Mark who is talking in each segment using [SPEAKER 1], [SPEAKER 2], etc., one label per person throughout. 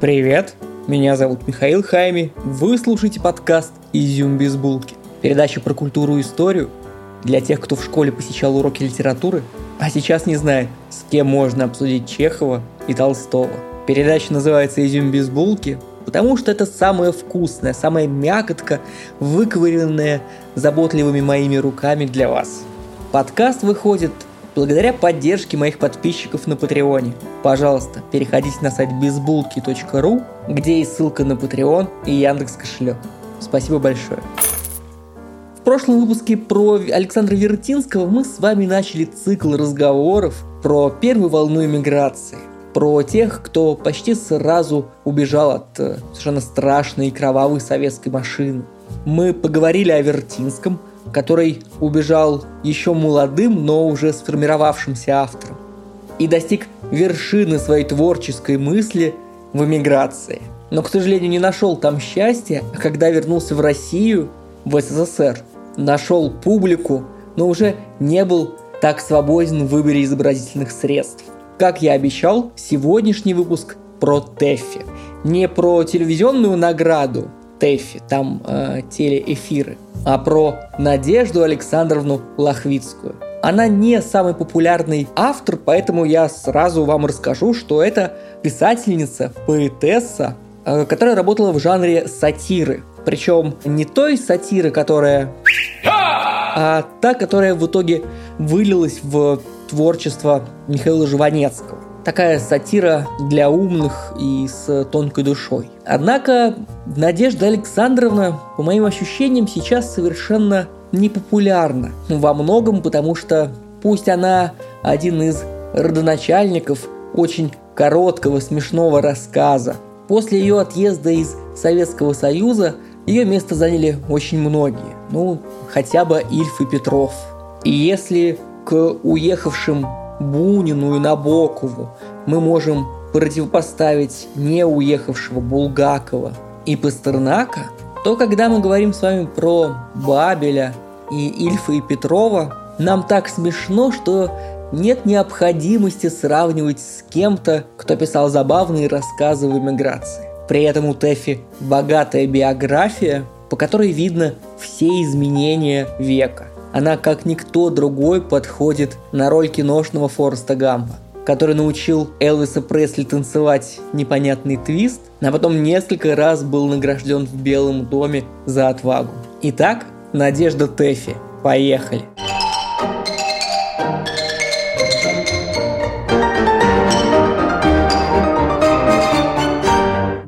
[SPEAKER 1] Привет, меня зовут Михаил Хайми, вы слушаете подкаст «Изюм без булки». Передача про культуру и историю для тех, кто в школе посещал уроки литературы, а сейчас не знает, с кем можно обсудить Чехова и Толстого. Передача называется «Изюм без булки», потому что это самое вкусное, самая мякотка, выковыренная заботливыми моими руками для вас. Подкаст выходит благодаря поддержке моих подписчиков на Патреоне. Пожалуйста, переходите на сайт безбулки.ру, где есть ссылка на Patreon и Яндекс кошелек. Спасибо большое. В прошлом выпуске про Александра Вертинского мы с вами начали цикл разговоров про первую волну иммиграции, про тех, кто почти сразу убежал от э, совершенно страшной и кровавой советской машины. Мы поговорили о Вертинском – который убежал еще молодым, но уже сформировавшимся автором и достиг вершины своей творческой мысли в эмиграции. Но, к сожалению, не нашел там счастья, а когда вернулся в Россию, в СССР, нашел публику, но уже не был так свободен в выборе изобразительных средств. Как я обещал, сегодняшний выпуск про Тэффи. Не про телевизионную награду, Тэффи, там э, телеэфиры, а про Надежду Александровну Лохвицкую. Она не самый популярный автор, поэтому я сразу вам расскажу, что это писательница, поэтесса, э, которая работала в жанре сатиры. Причем не той сатиры, которая... а та, которая в итоге вылилась в творчество Михаила Жванецкого такая сатира для умных и с тонкой душой. Однако Надежда Александровна, по моим ощущениям, сейчас совершенно непопулярна. Во многом потому, что пусть она один из родоначальников очень короткого смешного рассказа, после ее отъезда из Советского Союза ее место заняли очень многие. Ну, хотя бы Ильф и Петров. И если к уехавшим Бунину и Набокову мы можем противопоставить не уехавшего Булгакова и Пастернака, то когда мы говорим с вами про Бабеля и Ильфа и Петрова, нам так смешно, что нет необходимости сравнивать с кем-то, кто писал забавные рассказы в эмиграции. При этом у Тэфи богатая биография, по которой видно все изменения века. Она, как никто другой, подходит на роль киношного Фореста Гампа который научил Элвиса Пресли танцевать непонятный твист, а потом несколько раз был награжден в Белом доме за отвагу. Итак, Надежда Тэфи. Поехали!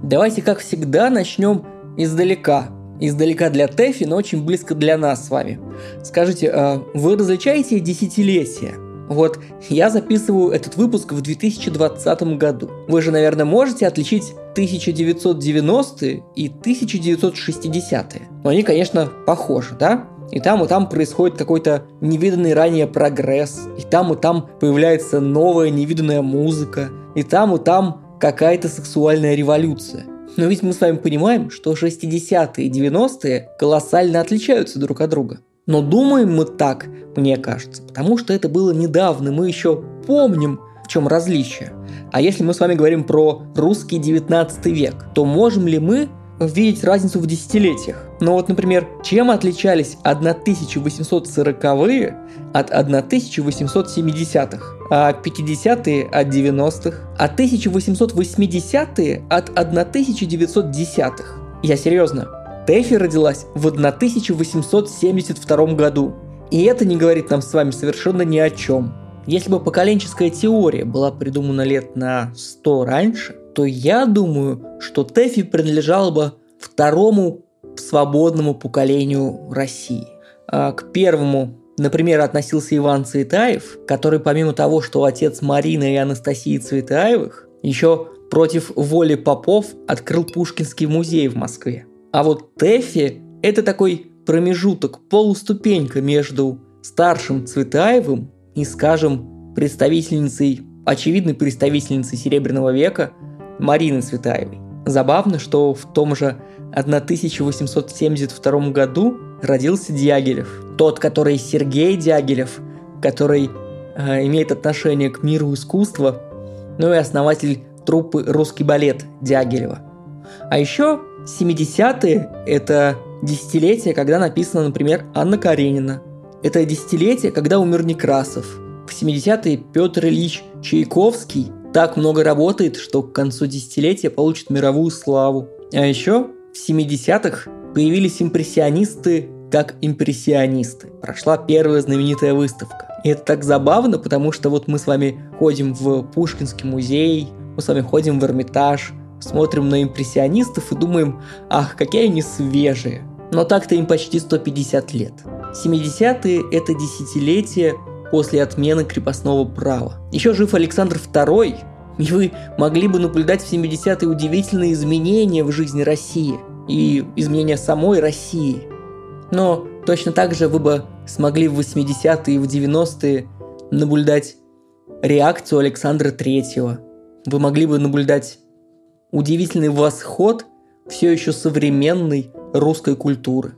[SPEAKER 1] Давайте, как всегда, начнем издалека. Издалека для Тэфи, но очень близко для нас с вами. Скажите, а вы различаете десятилетия? Вот я записываю этот выпуск в 2020 году. Вы же, наверное, можете отличить 1990-е и 1960-е. Но они, конечно, похожи, да? И там, и там происходит какой-то невиданный ранее прогресс. И там, и там появляется новая невиданная музыка. И там, и там какая-то сексуальная революция. Но ведь мы с вами понимаем, что 60-е и 90-е колоссально отличаются друг от друга. Но думаем мы так, мне кажется, потому что это было недавно, мы еще помним, в чем различие. А если мы с вами говорим про русский 19 век, то можем ли мы видеть разницу в десятилетиях? Ну вот, например, чем отличались 1840-е от 1870-х, а 50-е от 90-х, а 1880-е от 1910-х? Я серьезно, Тэфи родилась в 1872 году. И это не говорит нам с вами совершенно ни о чем. Если бы поколенческая теория была придумана лет на 100 раньше, то я думаю, что Тэфи принадлежала бы второму свободному поколению России. А к первому, например, относился Иван Цветаев, который помимо того, что отец Марины и Анастасии Цветаевых, еще против воли попов открыл Пушкинский музей в Москве. А вот Тэфи – это такой промежуток, полуступенька между старшим Цветаевым и, скажем, представительницей, очевидной представительницей Серебряного века Мариной Цветаевой. Забавно, что в том же 1872 году родился Дягилев. Тот, который Сергей Дягилев, который э, имеет отношение к миру искусства, ну и основатель труппы «Русский балет» Дягилева. А еще 70-е – это десятилетие, когда написана, например, Анна Каренина. Это десятилетие, когда умер Некрасов. В 70-е Петр Ильич Чайковский так много работает, что к концу десятилетия получит мировую славу. А еще в 70-х появились импрессионисты как импрессионисты. Прошла первая знаменитая выставка. И это так забавно, потому что вот мы с вами ходим в Пушкинский музей, мы с вами ходим в Эрмитаж, смотрим на импрессионистов и думаем, ах, какие они свежие. Но так-то им почти 150 лет. 70-е – это десятилетие после отмены крепостного права. Еще жив Александр II, и вы могли бы наблюдать в 70-е удивительные изменения в жизни России и изменения самой России. Но точно так же вы бы смогли в 80-е и в 90-е наблюдать реакцию Александра III. Вы могли бы наблюдать удивительный восход все еще современной русской культуры.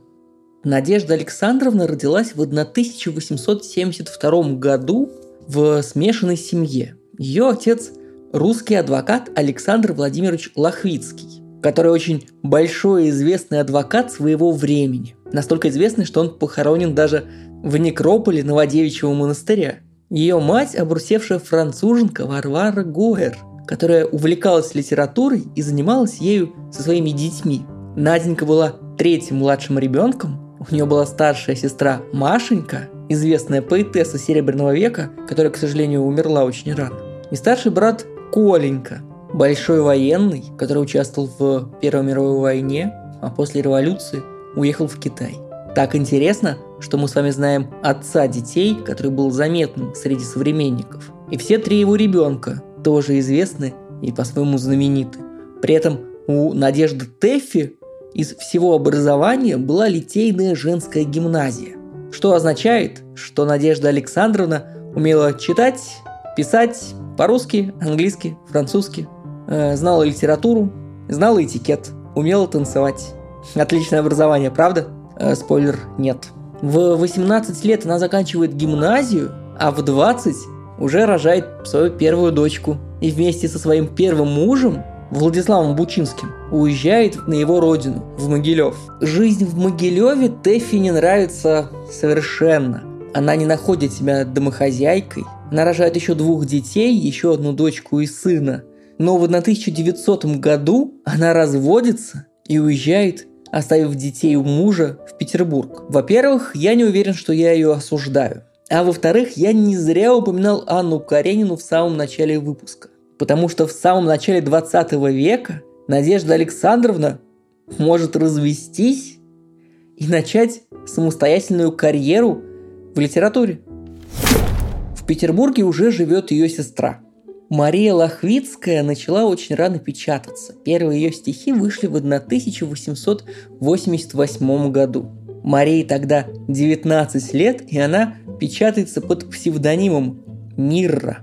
[SPEAKER 1] Надежда Александровна родилась в 1872 году в смешанной семье. Ее отец – русский адвокат Александр Владимирович Лохвицкий, который очень большой и известный адвокат своего времени. Настолько известный, что он похоронен даже в некрополе Новодевичьего монастыря. Ее мать – обрусевшая француженка Варвара Гуэр, которая увлекалась литературой и занималась ею со своими детьми. Наденька была третьим младшим ребенком, у нее была старшая сестра Машенька, известная поэтесса Серебряного века, которая, к сожалению, умерла очень рано. И старший брат Коленька, большой военный, который участвовал в Первой мировой войне, а после революции уехал в Китай. Так интересно, что мы с вами знаем отца детей, который был заметным среди современников. И все три его ребенка тоже известны и по-своему знамениты. При этом у Надежды Теффи из всего образования была литейная женская гимназия, что означает, что Надежда Александровна умела читать, писать по-русски, английски, французски, э, знала литературу, знала этикет, умела танцевать. Отличное образование, правда? Э, спойлер, нет. В 18 лет она заканчивает гимназию, а в 20 уже рожает свою первую дочку. И вместе со своим первым мужем, Владиславом Бучинским, уезжает на его родину, в Могилев. Жизнь в Могилеве Тэффи не нравится совершенно. Она не находит себя домохозяйкой. Она рожает еще двух детей, еще одну дочку и сына. Но в 1900 году она разводится и уезжает оставив детей у мужа в Петербург. Во-первых, я не уверен, что я ее осуждаю. А во-вторых, я не зря упоминал Анну Каренину в самом начале выпуска. Потому что в самом начале 20 века Надежда Александровна может развестись и начать самостоятельную карьеру в литературе. В Петербурге уже живет ее сестра – Мария Лохвицкая начала очень рано печататься. Первые ее стихи вышли в 1888 году. Марии тогда 19 лет, и она печатается под псевдонимом Мирра.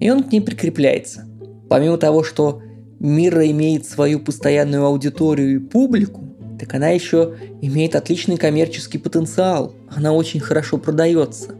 [SPEAKER 1] И он к ней прикрепляется. Помимо того, что Мирра имеет свою постоянную аудиторию и публику, так она еще имеет отличный коммерческий потенциал. Она очень хорошо продается.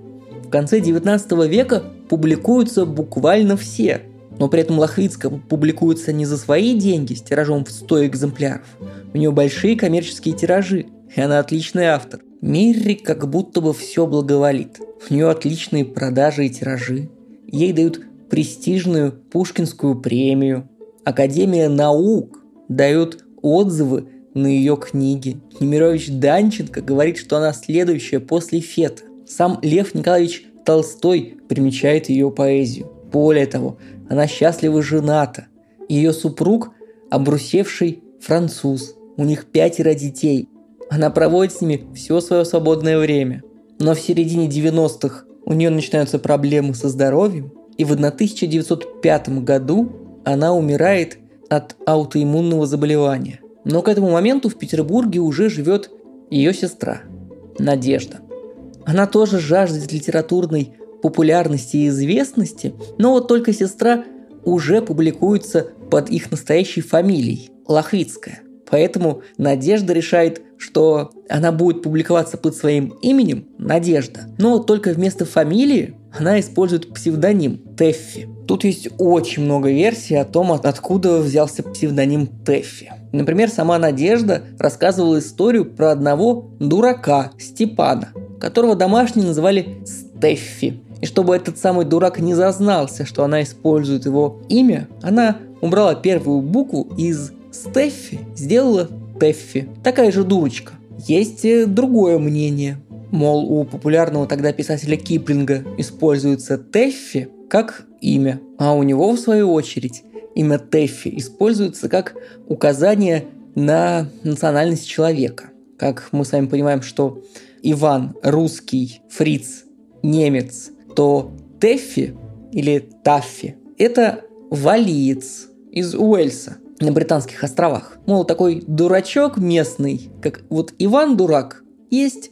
[SPEAKER 1] В конце 19 века публикуются буквально все. Но при этом Лохвицкая публикуется не за свои деньги с тиражом в 100 экземпляров. У нее большие коммерческие тиражи, и она отличный автор. Мирри как будто бы все благоволит. У нее отличные продажи и тиражи. Ей дают престижную Пушкинскую премию. Академия наук дает отзывы на ее книги. Немирович Данченко говорит, что она следующая после Фета. Сам Лев Николаевич Толстой примечает ее поэзию. Более того, она счастливо жената. Ее супруг – обрусевший француз. У них пятеро детей. Она проводит с ними все свое свободное время. Но в середине 90-х у нее начинаются проблемы со здоровьем, и в 1905 году она умирает от аутоиммунного заболевания. Но к этому моменту в Петербурге уже живет ее сестра Надежда. Она тоже жаждет литературной популярности и известности, но вот только сестра уже публикуется под их настоящей фамилией – Лохвицкая. Поэтому Надежда решает, что она будет публиковаться под своим именем Надежда, но только вместо фамилии она использует псевдоним Тэффи. Тут есть очень много версий о том, откуда взялся псевдоним Тэффи. Например, сама Надежда рассказывала историю про одного дурака Степана, которого домашние называли Стеффи. И чтобы этот самый дурак не зазнался, что она использует его имя, она убрала первую букву из Стеффи, сделала Тэффи. Такая же дурочка. Есть э, другое мнение. Мол, у популярного тогда писателя Киплинга используется Тэффи как имя, а у него, в свою очередь, имя Тэффи используется как указание на национальность человека. Как мы с вами понимаем, что Иван русский, Фриц немец, то Тэффи или Таффи – это валиец из Уэльса на Британских островах. Мол, такой дурачок местный, как вот Иван Дурак, есть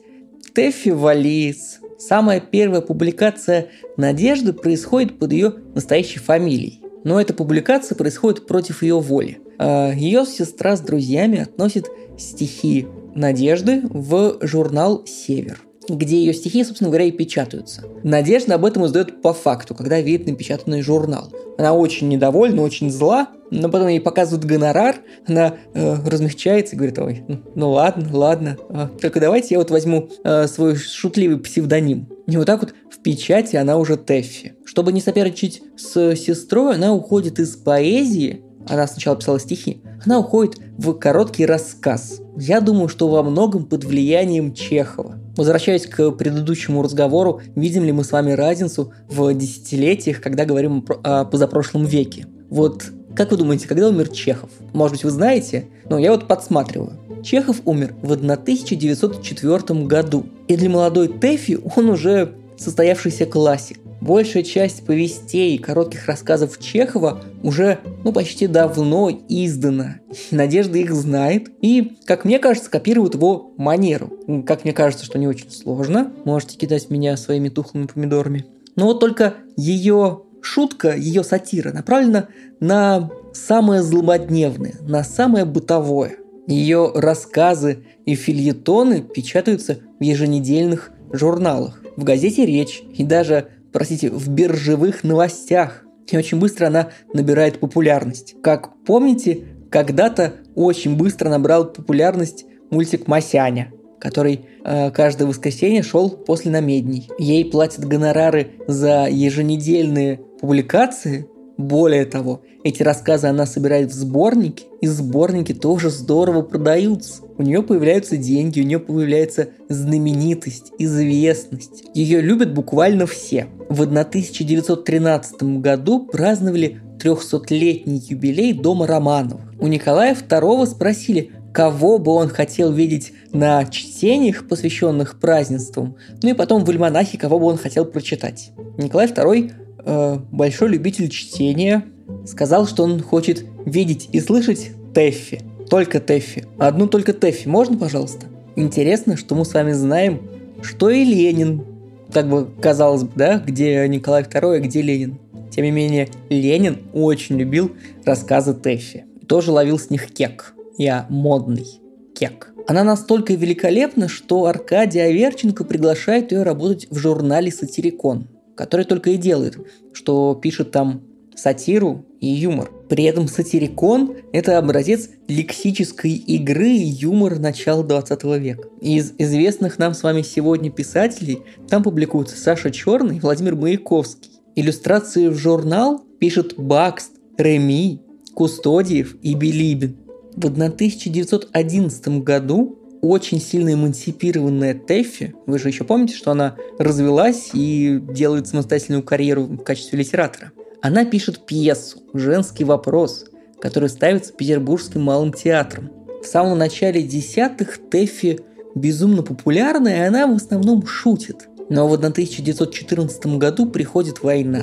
[SPEAKER 1] Тэффи Валиец. Самая первая публикация Надежды происходит под ее настоящей фамилией. Но эта публикация происходит против ее воли. А ее сестра с друзьями относит стихи Надежды в журнал «Север» где ее стихи, собственно говоря, и печатаются. Надежда об этом узнает по факту, когда видит напечатанный журнал. Она очень недовольна, очень зла, но потом ей показывают гонорар, она э, размягчается и говорит, ой, ну ладно, ладно, э, только давайте я вот возьму э, свой шутливый псевдоним. И вот так вот в печати она уже Тэффи. Чтобы не соперничать с сестрой, она уходит из поэзии, она сначала писала стихи, она уходит в короткий рассказ. Я думаю, что во многом под влиянием Чехова. Возвращаясь к предыдущему разговору, видим ли мы с вами разницу в десятилетиях, когда говорим о позапрошлом веке? Вот как вы думаете, когда умер Чехов? Может быть, вы знаете? Но я вот подсматриваю. Чехов умер в 1904 году. И для молодой Тэфи он уже состоявшийся классик. Большая часть повестей и коротких рассказов Чехова уже ну, почти давно издана. Надежда их знает и, как мне кажется, копирует его манеру. Как мне кажется, что не очень сложно. Можете кидать меня своими тухлыми помидорами. Но вот только ее шутка, ее сатира направлена на самое злободневное, на самое бытовое. Ее рассказы и фильетоны печатаются в еженедельных журналах, в газете «Речь» и даже простите, в биржевых новостях. И очень быстро она набирает популярность. Как помните, когда-то очень быстро набрал популярность мультик «Масяня», который э, каждое воскресенье шел после намедней. Ей платят гонорары за еженедельные публикации, более того, эти рассказы она собирает в сборники, и сборники тоже здорово продаются. У нее появляются деньги, у нее появляется знаменитость, известность. Ее любят буквально все. В 1913 году праздновали 300-летний юбилей дома Романовых. У Николая II спросили, кого бы он хотел видеть на чтениях, посвященных празднествам, ну и потом в альманахе, кого бы он хотел прочитать. Николай II э, большой любитель чтения, сказал, что он хочет видеть и слышать Тэффи. Только Тэффи. Одну только Тэффи. Можно, пожалуйста? Интересно, что мы с вами знаем, что и Ленин. Так бы казалось бы, да, где Николай II, а где Ленин. Тем не менее, Ленин очень любил рассказы Тэффи. Тоже ловил с них кек. Я модный кек. Она настолько великолепна, что Аркадий Аверченко приглашает ее работать в журнале «Сатирикон» который только и делает, что пишет там сатиру и юмор. При этом сатирикон – это образец лексической игры и юмора начала 20 века. Из известных нам с вами сегодня писателей там публикуются Саша Черный и Владимир Маяковский. Иллюстрации в журнал пишет Бакст, Реми, Кустодиев и Билибин. В 1911 году очень сильно эмансипированная Тэффи, вы же еще помните, что она развелась и делает самостоятельную карьеру в качестве литератора. Она пишет пьесу «Женский вопрос», который ставится Петербургским малым театром. В самом начале десятых Тэффи безумно популярна, и она в основном шутит. Но в 1914 году приходит война.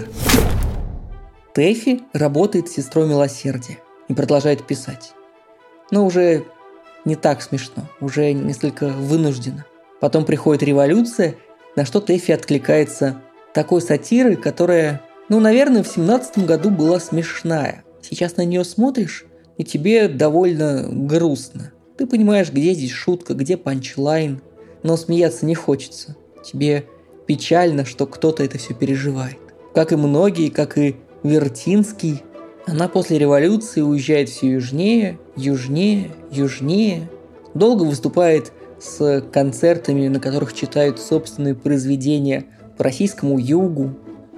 [SPEAKER 1] Тэффи работает сестрой милосердия и продолжает писать. Но уже не так смешно, уже несколько вынужденно. Потом приходит революция, на что Тэффи откликается такой сатирой, которая, ну, наверное, в семнадцатом году была смешная. Сейчас на нее смотришь, и тебе довольно грустно. Ты понимаешь, где здесь шутка, где панчлайн, но смеяться не хочется. Тебе печально, что кто-то это все переживает. Как и многие, как и Вертинский, она после революции уезжает все южнее, южнее, южнее. Долго выступает с концертами, на которых читают собственные произведения по российскому югу.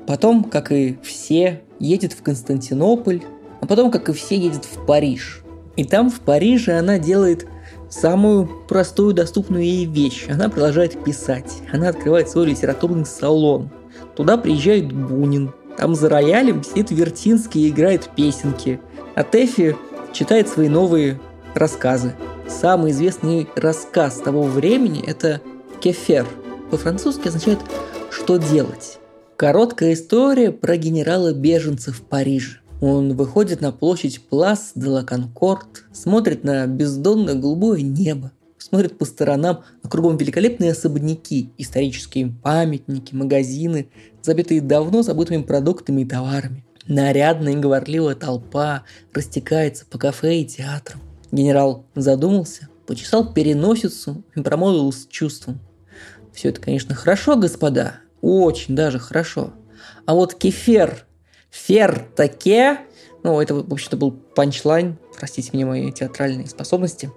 [SPEAKER 1] Потом, как и все, едет в Константинополь, а потом, как и все, едет в Париж. И там, в Париже, она делает самую простую, доступную ей вещь. Она продолжает писать. Она открывает свой литературный салон. Туда приезжает Бунин. Там за роялем сидит Вертинский и играет песенки. А Тэфи читает свои новые рассказы. Самый известный рассказ того времени – это «Кефер». По-французски означает «что делать». Короткая история про генерала-беженца в Париже. Он выходит на площадь Плас де ла Конкорд, смотрит на бездонное голубое небо, смотрит по сторонам, а кругом великолепные особняки, исторические памятники, магазины, забитые давно забытыми продуктами и товарами. Нарядная и говорливая толпа растекается по кафе и театрам. Генерал задумался, почесал переносицу и промолвил с чувством. Все это, конечно, хорошо, господа, очень даже хорошо. А вот кефер Фертаке, ну, это, в общем-то, был панчлайн, простите мне мои театральные способности.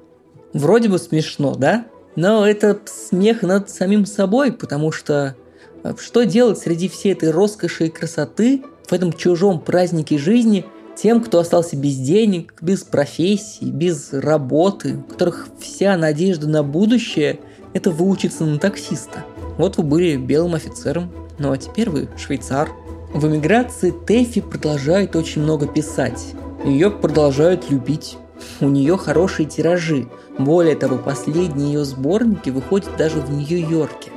[SPEAKER 1] Вроде бы смешно, да? Но это смех над самим собой, потому что э, что делать среди всей этой роскоши и красоты в этом чужом празднике жизни тем, кто остался без денег, без профессии, без работы, у которых вся надежда на будущее – это выучиться на таксиста. Вот вы были белым офицером, ну а теперь вы швейцар – в эмиграции Тэфи продолжает очень много писать. Ее продолжают любить. У нее хорошие тиражи. Более того, последние ее сборники выходят даже в Нью-Йорке.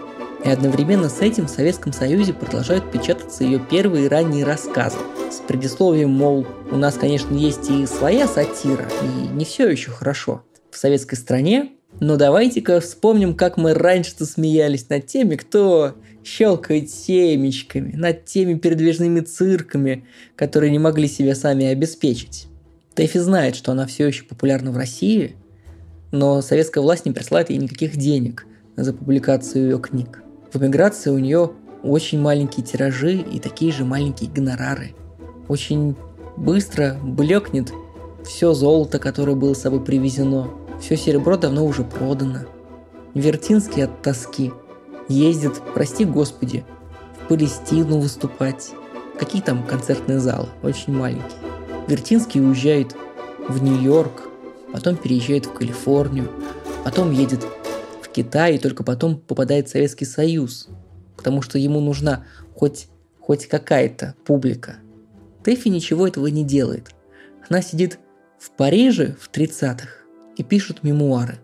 [SPEAKER 1] И одновременно с этим в Советском Союзе продолжают печататься ее первые ранние рассказы. С предисловием, мол, у нас, конечно, есть и своя сатира, и не все еще хорошо. В советской стране но давайте-ка вспомним, как мы раньше-то смеялись над теми, кто щелкает семечками, над теми передвижными цирками, которые не могли себя сами обеспечить. Тэфи знает, что она все еще популярна в России, но советская власть не присылает ей никаких денег за публикацию ее книг. В эмиграции у нее очень маленькие тиражи и такие же маленькие гонорары. Очень быстро блекнет все золото, которое было с собой привезено. Все серебро давно уже продано. Вертинский от тоски ездит, прости господи, в Палестину выступать. Какие там концертные залы? Очень маленькие. Вертинский уезжает в Нью-Йорк, потом переезжает в Калифорнию, потом едет в Китай и только потом попадает в Советский Союз, потому что ему нужна хоть, хоть какая-то публика. Тэфи ничего этого не делает. Она сидит в Париже в 30-х и пишет мемуары.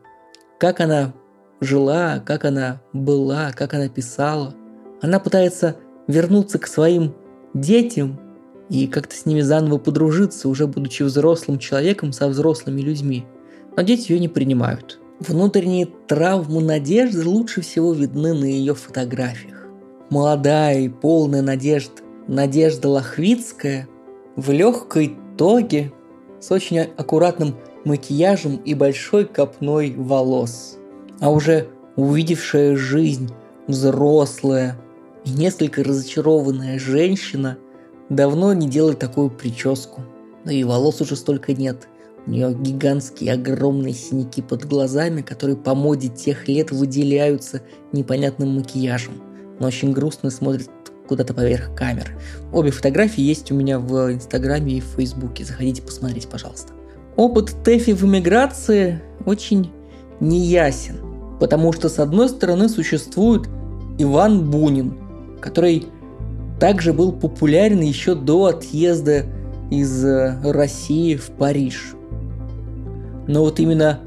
[SPEAKER 1] Как она жила, как она была, как она писала. Она пытается вернуться к своим детям и как-то с ними заново подружиться, уже будучи взрослым человеком со взрослыми людьми. Но дети ее не принимают. Внутренние травмы надежды лучше всего видны на ее фотографиях. Молодая и полная надежд Надежда Лохвицкая в легкой тоге с очень аккуратным макияжем и большой копной волос – а уже увидевшая жизнь, взрослая и несколько разочарованная женщина давно не делает такую прическу. Но и волос уже столько нет. У нее гигантские огромные синяки под глазами, которые по моде тех лет выделяются непонятным макияжем. Но очень грустно смотрит куда-то поверх камер. Обе фотографии есть у меня в Инстаграме и в Фейсбуке. Заходите, посмотрите, пожалуйста. Опыт Тэфи в эмиграции очень неясен. Потому что, с одной стороны, существует Иван Бунин, который также был популярен еще до отъезда из э, России в Париж. Но вот именно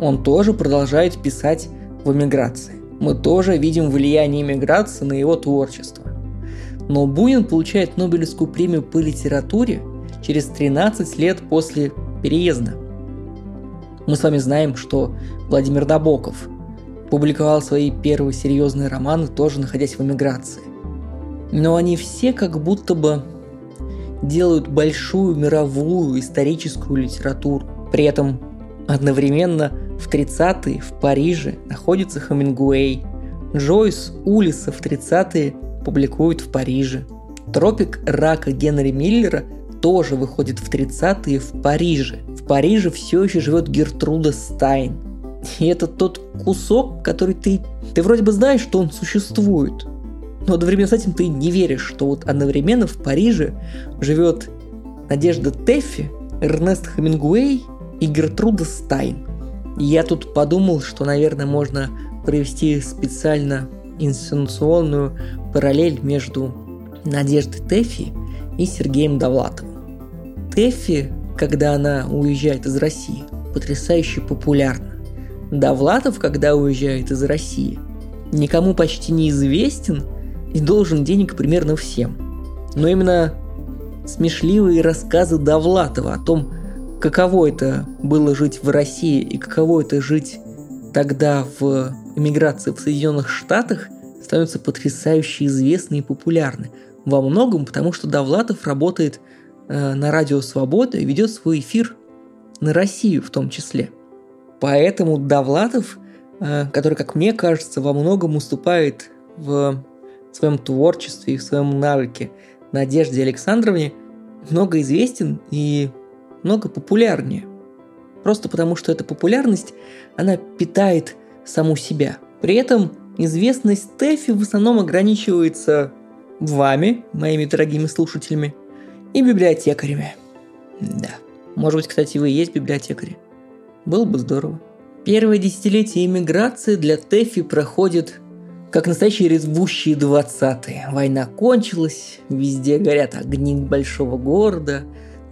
[SPEAKER 1] он тоже продолжает писать в эмиграции. Мы тоже видим влияние эмиграции на его творчество. Но Бунин получает Нобелевскую премию по литературе через 13 лет после переезда. Мы с вами знаем, что Владимир Набоков публиковал свои первые серьезные романы, тоже находясь в эмиграции. Но они все как будто бы делают большую мировую историческую литературу. При этом одновременно в 30-е в Париже находится Хемингуэй, Джойс Улиса в 30-е публикуют в Париже. Тропик рака Генри Миллера тоже выходит в 30-е в Париже. В Париже все еще живет Гертруда Стайн. И это тот кусок, который ты... Ты вроде бы знаешь, что он существует, но одновременно с этим ты не веришь, что вот одновременно в Париже живет Надежда Теффи, Эрнест Хемингуэй и Гертруда Стайн. Я тут подумал, что, наверное, можно провести специально инсценационную параллель между Надеждой Теффи и Сергеем Довлатовым. Тэффи, когда она уезжает из России, потрясающе популярна. Довлатов, когда уезжает из России, никому почти не известен и должен денег примерно всем. Но именно смешливые рассказы Довлатова о том, каково это было жить в России и каково это жить тогда в эмиграции в Соединенных Штатах, становятся потрясающе известны и популярны. Во многом потому, что Довлатов работает – Э, на радио «Свобода» и ведет свой эфир на Россию в том числе. Поэтому Довлатов, э, который, как мне кажется, во многом уступает в своем творчестве и в своем навыке Надежде Александровне, много известен и много популярнее. Просто потому, что эта популярность, она питает саму себя. При этом известность Тэфи в основном ограничивается вами, моими дорогими слушателями – и библиотекарями. Да. Может быть, кстати, вы и есть библиотекари. Было бы здорово. Первое десятилетие иммиграции для Тэфи проходит как настоящие ревущие двадцатые. Война кончилась, везде горят огни большого города,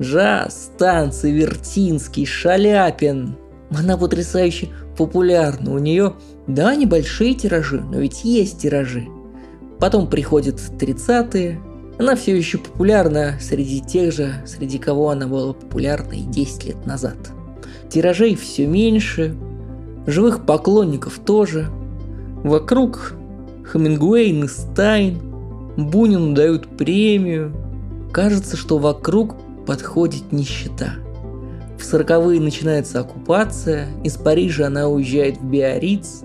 [SPEAKER 1] джаз, танцы, Вертинский, Шаляпин. Она потрясающе популярна. У нее, да, небольшие тиражи, но ведь есть тиражи. Потом приходят тридцатые. Она все еще популярна среди тех же, среди кого она была популярна и 10 лет назад. Тиражей все меньше, живых поклонников тоже. Вокруг Хемингуэй и Стайн, Бунину дают премию. Кажется, что вокруг подходит нищета. В сороковые начинается оккупация, из Парижа она уезжает в Биарриц,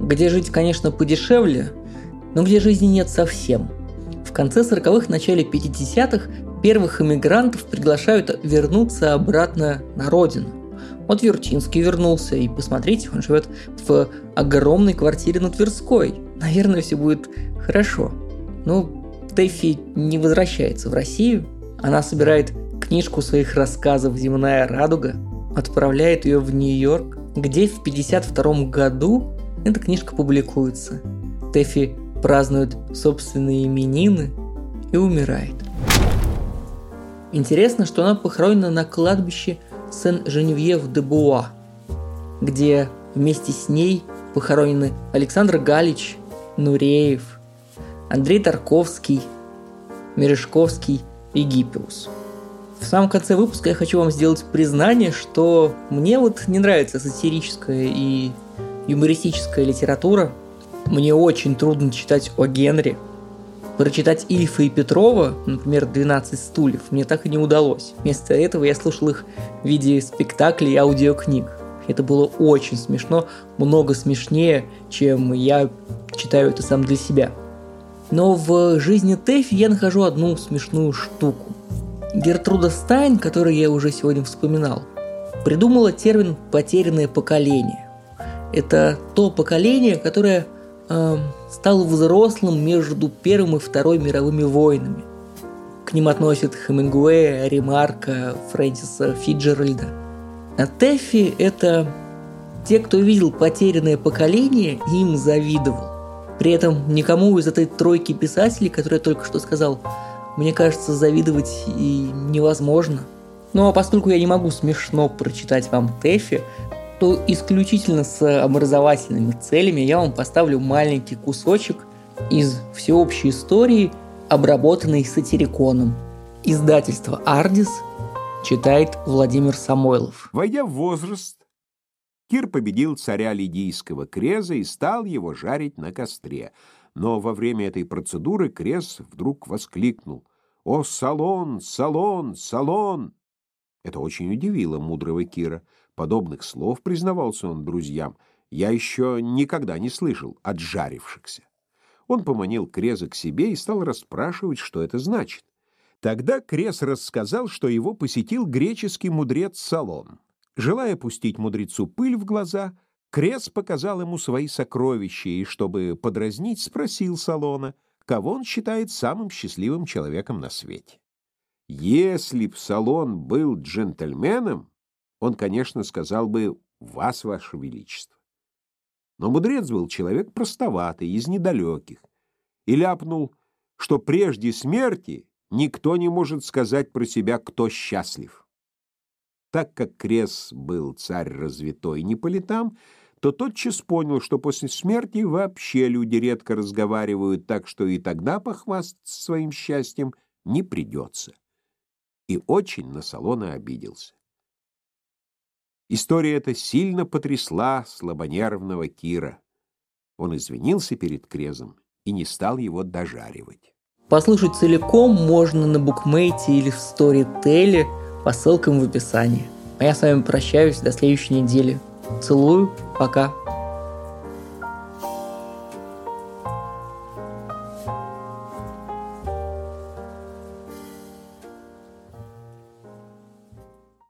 [SPEAKER 1] где жить, конечно, подешевле, но где жизни нет совсем – конце 40-х, начале 50-х первых иммигрантов приглашают вернуться обратно на родину. Вот Вертинский вернулся, и посмотрите, он живет в огромной квартире на Тверской. Наверное, все будет хорошо. Но Тэффи не возвращается в Россию. Она собирает книжку своих рассказов «Земная радуга», отправляет ее в Нью-Йорк, где в 52 году эта книжка публикуется. Тэффи празднует собственные именины и умирает. Интересно, что она похоронена на кладбище Сен-Женевьев-де-Буа, где вместе с ней похоронены Александр Галич, Нуреев, Андрей Тарковский, Мережковский и Гиппиус. В самом конце выпуска я хочу вам сделать признание, что мне вот не нравится сатирическая и юмористическая литература – мне очень трудно читать о Генри. Прочитать Ильфа и Петрова, например, «12 стульев», мне так и не удалось. Вместо этого я слушал их в виде спектаклей и аудиокниг. Это было очень смешно, много смешнее, чем я читаю это сам для себя. Но в жизни Тэфи я нахожу одну смешную штуку. Гертруда Стайн, которую я уже сегодня вспоминал, придумала термин «потерянное поколение». Это то поколение, которое э, стал взрослым между Первым и Второй мировыми войнами. К ним относят Хемингуэя, Ремарка, Фрэнсиса Фиджеральда. А Тэффи – это те, кто видел потерянное поколение им завидовал. При этом никому из этой тройки писателей, которые я только что сказал, мне кажется, завидовать и невозможно. Ну а поскольку я не могу смешно прочитать вам Тэффи, то исключительно с образовательными целями я вам поставлю маленький кусочек из всеобщей истории, обработанной сатириконом. Издательство «Ардис» читает Владимир Самойлов.
[SPEAKER 2] Войдя в возраст, Кир победил царя лидийского Креза и стал его жарить на костре. Но во время этой процедуры Крез вдруг воскликнул «О, салон, салон, салон!» Это очень удивило мудрого Кира. Подобных слов, признавался он друзьям, Я еще никогда не слышал от жарившихся. Он поманил Креза к себе и стал расспрашивать, что это значит. Тогда Крез рассказал, что его посетил греческий мудрец Салон. Желая пустить мудрецу пыль в глаза, Крез показал ему свои сокровища и, чтобы подразнить, спросил Салона, кого он считает самым счастливым человеком на свете. Если б Салон был джентльменом, он, конечно, сказал бы «Вас, Ваше Величество». Но мудрец был человек простоватый, из недалеких, и ляпнул, что прежде смерти никто не может сказать про себя, кто счастлив. Так как Крес был царь развитой не по летам, то тотчас понял, что после смерти вообще люди редко разговаривают, так что и тогда похвастаться своим счастьем не придется. И очень на Салона обиделся. История эта сильно потрясла слабонервного Кира. Он извинился перед Крезом и не стал его дожаривать.
[SPEAKER 1] Послушать целиком можно на букмейте или в сторителе по ссылкам в описании. А я с вами прощаюсь до следующей недели. Целую, пока.